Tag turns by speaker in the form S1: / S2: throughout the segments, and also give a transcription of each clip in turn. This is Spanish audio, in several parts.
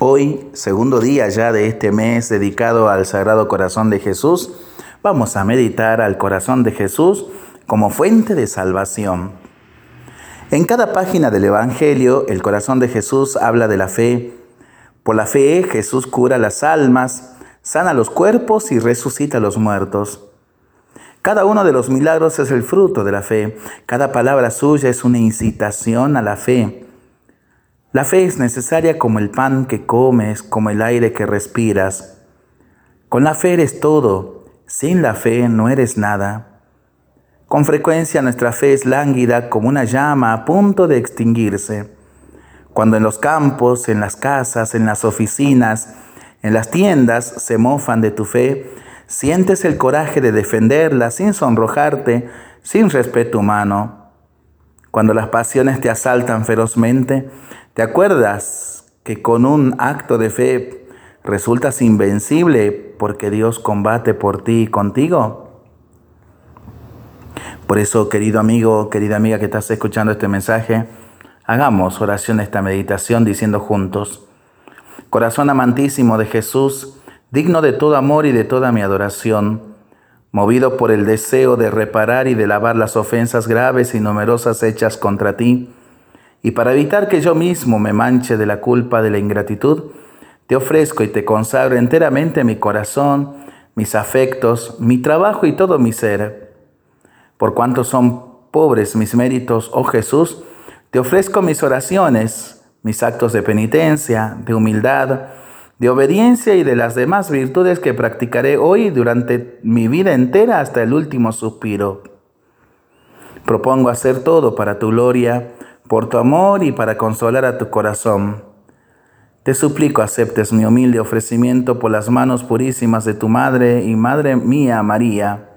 S1: Hoy, segundo día ya de este mes dedicado al Sagrado Corazón de Jesús, vamos a meditar al corazón de Jesús como fuente de salvación. En cada página del Evangelio, el corazón de Jesús habla de la fe. Por la fe, Jesús cura las almas, sana los cuerpos y resucita a los muertos. Cada uno de los milagros es el fruto de la fe. Cada palabra suya es una incitación a la fe. La fe es necesaria como el pan que comes, como el aire que respiras. Con la fe eres todo, sin la fe no eres nada. Con frecuencia nuestra fe es lánguida como una llama a punto de extinguirse. Cuando en los campos, en las casas, en las oficinas, en las tiendas se mofan de tu fe, sientes el coraje de defenderla sin sonrojarte, sin respeto humano. Cuando las pasiones te asaltan ferozmente, ¿Te acuerdas que con un acto de fe resultas invencible porque Dios combate por ti y contigo? Por eso, querido amigo, querida amiga que estás escuchando este mensaje, hagamos oración esta meditación diciendo juntos, Corazón amantísimo de Jesús, digno de todo amor y de toda mi adoración, movido por el deseo de reparar y de lavar las ofensas graves y numerosas hechas contra ti, y para evitar que yo mismo me manche de la culpa de la ingratitud, te ofrezco y te consagro enteramente mi corazón, mis afectos, mi trabajo y todo mi ser. Por cuanto son pobres mis méritos, oh Jesús, te ofrezco mis oraciones, mis actos de penitencia, de humildad, de obediencia y de las demás virtudes que practicaré hoy durante mi vida entera hasta el último suspiro. Propongo hacer todo para tu gloria, por tu amor y para consolar a tu corazón. Te suplico aceptes mi humilde ofrecimiento por las manos purísimas de tu Madre y Madre mía María.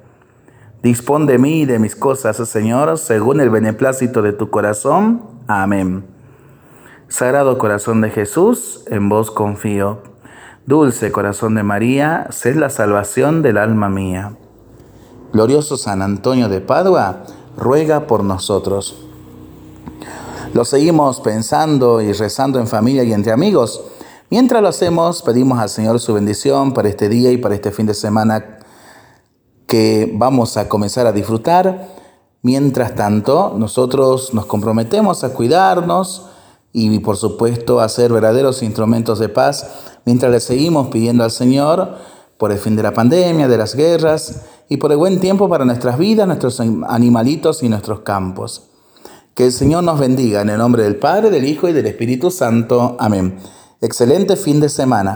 S1: Dispón de mí y de mis cosas, Señor, según el beneplácito de tu corazón. Amén. Sagrado corazón de Jesús, en vos confío. Dulce corazón de María, sed la salvación del alma mía. Glorioso San Antonio de Padua, ruega por nosotros. Lo seguimos pensando y rezando en familia y entre amigos. Mientras lo hacemos, pedimos al Señor su bendición para este día y para este fin de semana que vamos a comenzar a disfrutar. Mientras tanto, nosotros nos comprometemos a cuidarnos y por supuesto a ser verdaderos instrumentos de paz mientras le seguimos pidiendo al Señor por el fin de la pandemia, de las guerras y por el buen tiempo para nuestras vidas, nuestros animalitos y nuestros campos. Que el Señor nos bendiga en el nombre del Padre, del Hijo y del Espíritu Santo. Amén. Excelente fin de semana.